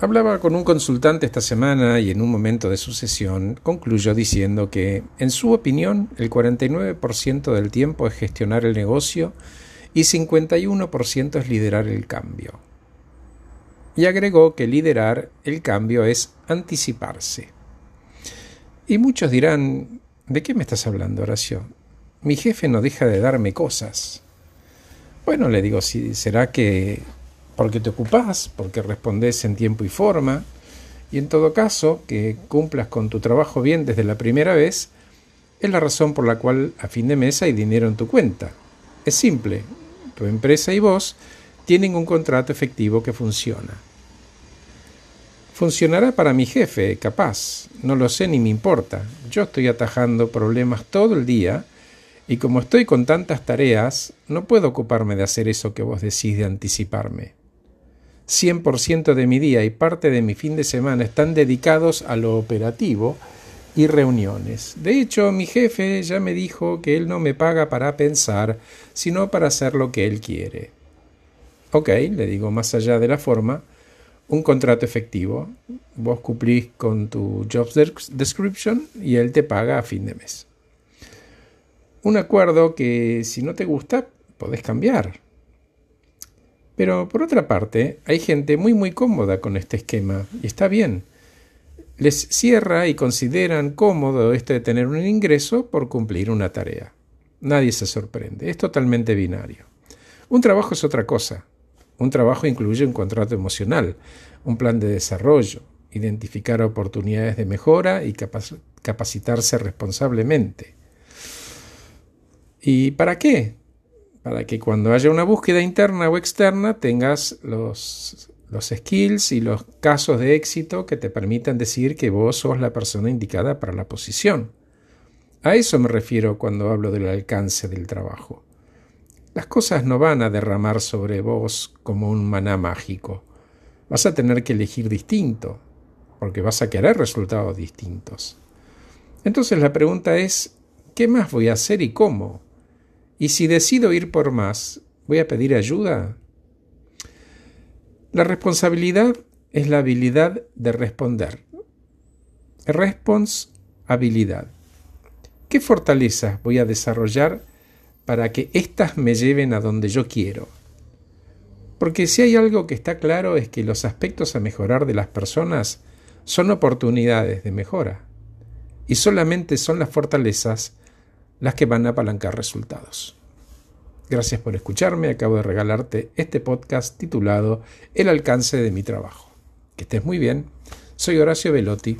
Hablaba con un consultante esta semana y en un momento de su sesión concluyó diciendo que, en su opinión, el 49% del tiempo es gestionar el negocio y 51% es liderar el cambio. Y agregó que liderar el cambio es anticiparse. Y muchos dirán, ¿de qué me estás hablando, Horacio? Mi jefe no deja de darme cosas. Bueno, le digo, será que porque te ocupás, porque respondes en tiempo y forma, y en todo caso, que cumplas con tu trabajo bien desde la primera vez, es la razón por la cual a fin de mes hay dinero en tu cuenta. Es simple, tu empresa y vos tienen un contrato efectivo que funciona. Funcionará para mi jefe, capaz, no lo sé ni me importa. Yo estoy atajando problemas todo el día y como estoy con tantas tareas, no puedo ocuparme de hacer eso que vos decís de anticiparme. 100% de mi día y parte de mi fin de semana están dedicados a lo operativo y reuniones. De hecho, mi jefe ya me dijo que él no me paga para pensar, sino para hacer lo que él quiere. Ok, le digo más allá de la forma, un contrato efectivo. Vos cumplís con tu job description y él te paga a fin de mes. Un acuerdo que si no te gusta, podés cambiar. Pero por otra parte, hay gente muy muy cómoda con este esquema y está bien. Les cierra y consideran cómodo esto de tener un ingreso por cumplir una tarea. Nadie se sorprende, es totalmente binario. Un trabajo es otra cosa. Un trabajo incluye un contrato emocional, un plan de desarrollo, identificar oportunidades de mejora y capacitarse responsablemente. ¿Y para qué? Para que cuando haya una búsqueda interna o externa tengas los, los skills y los casos de éxito que te permitan decir que vos sos la persona indicada para la posición. A eso me refiero cuando hablo del alcance del trabajo. Las cosas no van a derramar sobre vos como un maná mágico. Vas a tener que elegir distinto, porque vas a querer resultados distintos. Entonces la pregunta es, ¿qué más voy a hacer y cómo? Y si decido ir por más, ¿voy a pedir ayuda? La responsabilidad es la habilidad de responder. Responsabilidad. ¿Qué fortalezas voy a desarrollar para que éstas me lleven a donde yo quiero? Porque si hay algo que está claro es que los aspectos a mejorar de las personas son oportunidades de mejora y solamente son las fortalezas las que van a apalancar resultados. Gracias por escucharme. Acabo de regalarte este podcast titulado El alcance de mi trabajo. Que estés muy bien. Soy Horacio Velotti